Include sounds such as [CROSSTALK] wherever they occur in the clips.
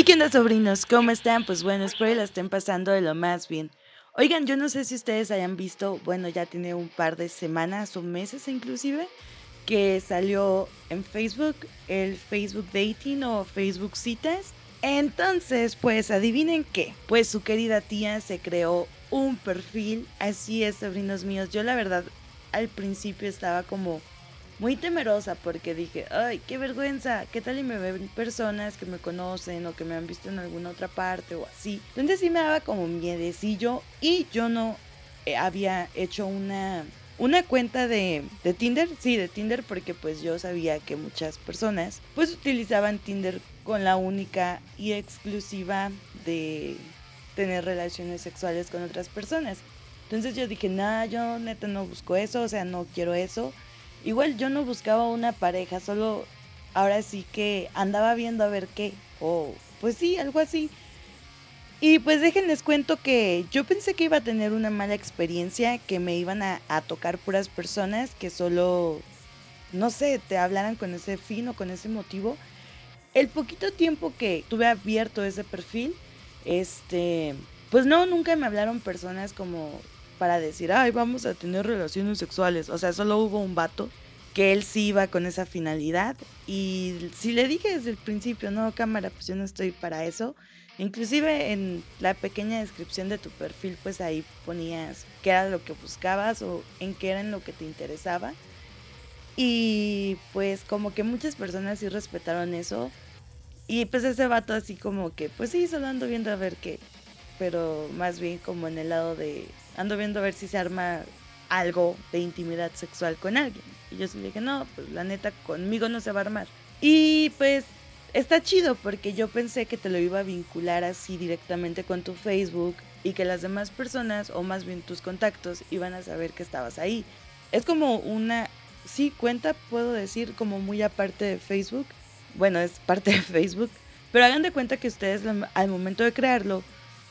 Hey, ¿qué onda, sobrinos? ¿Cómo están? Pues bueno, espero que la estén pasando de lo más bien. Oigan, yo no sé si ustedes hayan visto, bueno, ya tiene un par de semanas o meses inclusive, que salió en Facebook el Facebook Dating o Facebook Citas. Entonces, pues adivinen qué, pues su querida tía se creó un perfil, así es, sobrinos míos. Yo la verdad al principio estaba como muy temerosa porque dije, ay, qué vergüenza, ¿qué tal y me ven personas que me conocen o que me han visto en alguna otra parte o así? Entonces sí me daba como miedecillo y yo no eh, había hecho una, una cuenta de, de Tinder, sí, de Tinder porque pues yo sabía que muchas personas pues utilizaban Tinder con la única y exclusiva de tener relaciones sexuales con otras personas. Entonces yo dije, nada, yo neta no busco eso, o sea, no quiero eso. Igual yo no buscaba una pareja, solo ahora sí que andaba viendo a ver qué, o pues sí, algo así. Y pues déjenles cuento que yo pensé que iba a tener una mala experiencia, que me iban a, a tocar puras personas que solo, no sé, te hablaran con ese fin o con ese motivo. El poquito tiempo que tuve abierto ese perfil, este, pues no, nunca me hablaron personas como para decir, ay, vamos a tener relaciones sexuales. O sea, solo hubo un vato que él sí iba con esa finalidad. Y si le dije desde el principio, no, cámara, pues yo no estoy para eso. Inclusive en la pequeña descripción de tu perfil, pues ahí ponías qué era lo que buscabas o en qué era en lo que te interesaba. Y pues como que muchas personas sí respetaron eso. Y pues ese vato así como que, pues sí, solo ando viendo a ver qué. Pero más bien como en el lado de, ando viendo a ver si se arma algo de intimidad sexual con alguien. Y yo sí le dije, no, pues la neta conmigo no se va a armar. Y pues está chido porque yo pensé que te lo iba a vincular así directamente con tu Facebook y que las demás personas, o más bien tus contactos, iban a saber que estabas ahí. Es como una, sí, cuenta, puedo decir, como muy aparte de Facebook. Bueno, es parte de [LAUGHS] Facebook. Pero hagan de cuenta que ustedes al momento de crearlo,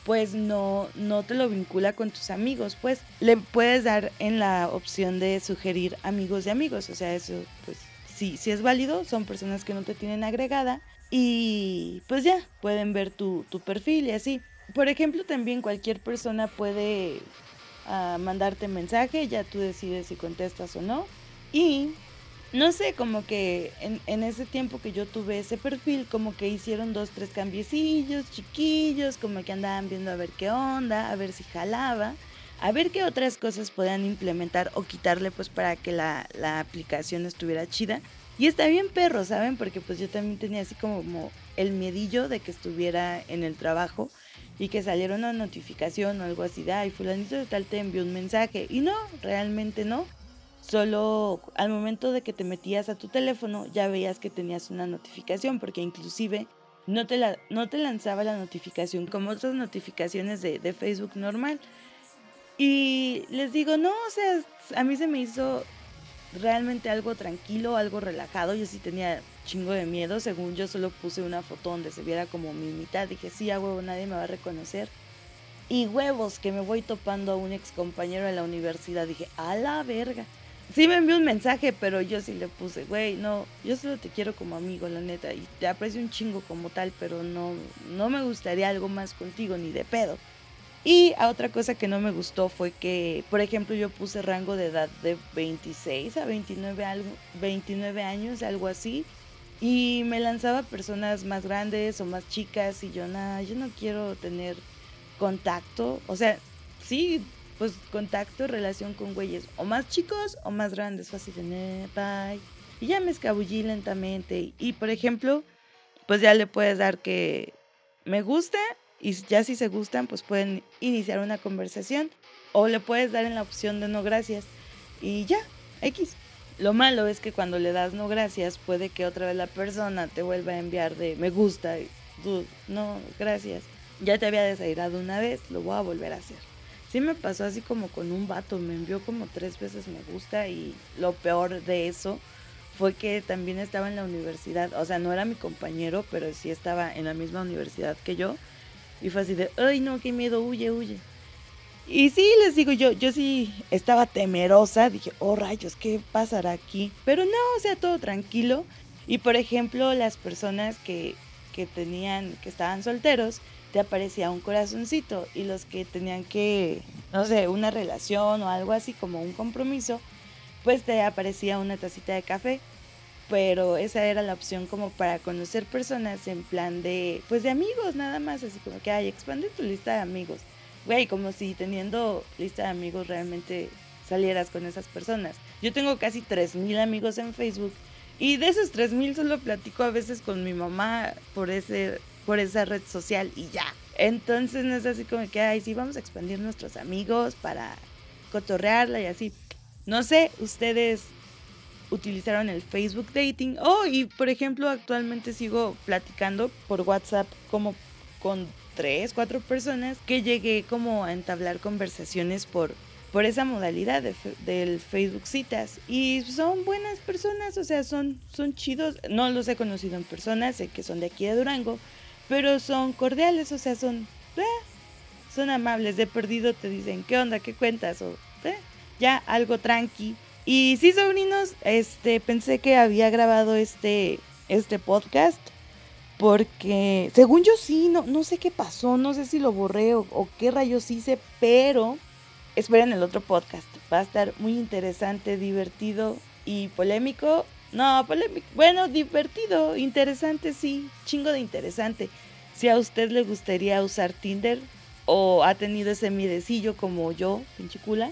pues no, no te lo vincula con tus amigos, pues le puedes dar en la opción de sugerir amigos de amigos, o sea, eso pues sí, sí es válido, son personas que no te tienen agregada y pues ya, pueden ver tu, tu perfil y así. Por ejemplo, también cualquier persona puede uh, mandarte mensaje, ya tú decides si contestas o no. Y no sé, como que en, en, ese tiempo que yo tuve ese perfil, como que hicieron dos, tres cambiecillos chiquillos, como que andaban viendo a ver qué onda, a ver si jalaba, a ver qué otras cosas podían implementar o quitarle pues para que la, la aplicación estuviera chida. Y está bien perro, ¿saben? Porque pues yo también tenía así como el miedillo de que estuviera en el trabajo y que saliera una notificación o algo así de, ay, fulanito de tal te envió un mensaje. Y no, realmente no solo al momento de que te metías a tu teléfono ya veías que tenías una notificación, porque inclusive no te, no te lanzaba la notificación como otras notificaciones de, de Facebook normal. Y les digo, no, o sea, a mí se me hizo realmente algo tranquilo, algo relajado. Yo sí tenía chingo de miedo, según yo solo puse una foto donde se viera como mi mitad. Dije, sí, a huevo, nadie me va a reconocer. Y huevos, que me voy topando a un ex compañero de la universidad. Dije, a la verga sí me envió un mensaje, pero yo sí le puse, güey, no, yo solo te quiero como amigo, la neta, y te aprecio un chingo como tal, pero no, no me gustaría algo más contigo, ni de pedo. Y a otra cosa que no me gustó fue que, por ejemplo, yo puse rango de edad de 26 a 29, algo, 29 años, algo así, y me lanzaba personas más grandes o más chicas, y yo, nada, yo no quiero tener contacto, o sea, sí, pues contacto, relación con güeyes o más chicos o más grandes, fácil de bye. Y ya me escabullí lentamente. Y por ejemplo, pues ya le puedes dar que me gusta y ya si se gustan, pues pueden iniciar una conversación. O le puedes dar en la opción de no gracias. Y ya, X. Lo malo es que cuando le das no gracias, puede que otra vez la persona te vuelva a enviar de me gusta. No, gracias. Ya te había desairado una vez, lo voy a volver a hacer. Sí me pasó así como con un vato, me envió como tres veces me gusta y lo peor de eso fue que también estaba en la universidad, o sea, no era mi compañero, pero sí estaba en la misma universidad que yo. Y fue así de, ay no, qué miedo, huye, huye. Y sí, les digo, yo, yo sí estaba temerosa, dije, oh rayos, ¿qué pasará aquí? Pero no, o sea, todo tranquilo. Y por ejemplo, las personas que, que tenían, que estaban solteros, te aparecía un corazoncito y los que tenían que, no sé, una relación o algo así como un compromiso, pues te aparecía una tacita de café. Pero esa era la opción como para conocer personas en plan de, pues de amigos nada más, así como que, ay, expande tu lista de amigos. Güey, como si teniendo lista de amigos realmente salieras con esas personas. Yo tengo casi 3.000 amigos en Facebook y de esos 3.000 solo platico a veces con mi mamá por ese por esa red social y ya. Entonces no es así como que, ay, sí, vamos a expandir nuestros amigos para cotorrearla y así. No sé, ustedes utilizaron el Facebook Dating. Oh, y por ejemplo, actualmente sigo platicando por WhatsApp como con tres, cuatro personas que llegué como a entablar conversaciones por, por esa modalidad del Facebook Citas. Y son buenas personas, o sea, son, son chidos. No los he conocido en persona, sé que son de aquí de Durango, pero son cordiales, o sea, son, eh, son amables. De perdido te dicen, ¿qué onda? ¿Qué cuentas? O eh, ya algo tranqui. Y sí, sobrinos, este, pensé que había grabado este, este podcast porque según yo sí, no, no sé qué pasó, no sé si lo borré o, o qué rayos hice, pero esperen el otro podcast. Va a estar muy interesante, divertido y polémico no, polémico. Bueno, divertido, interesante, sí. Chingo de interesante. Si a usted le gustaría usar Tinder o ha tenido ese miedecillo como yo, pinche cula,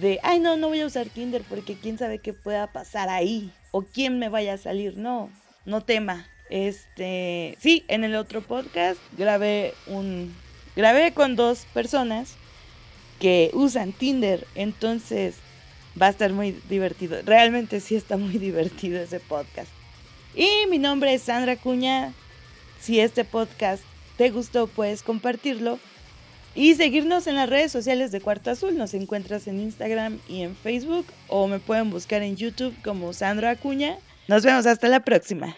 de, ay, no, no voy a usar Tinder porque quién sabe qué pueda pasar ahí o quién me vaya a salir. No, no tema. Este, sí, en el otro podcast grabé un, grabé con dos personas que usan Tinder. Entonces, Va a estar muy divertido. Realmente sí está muy [LAUGHS] divertido ese podcast. Y mi nombre es Sandra Cuña. Si este podcast te gustó, puedes compartirlo. Y seguirnos en las redes sociales de Cuarto Azul. Nos encuentras en Instagram y en Facebook. O me pueden buscar en YouTube como Sandra Acuña. Nos vemos hasta la próxima.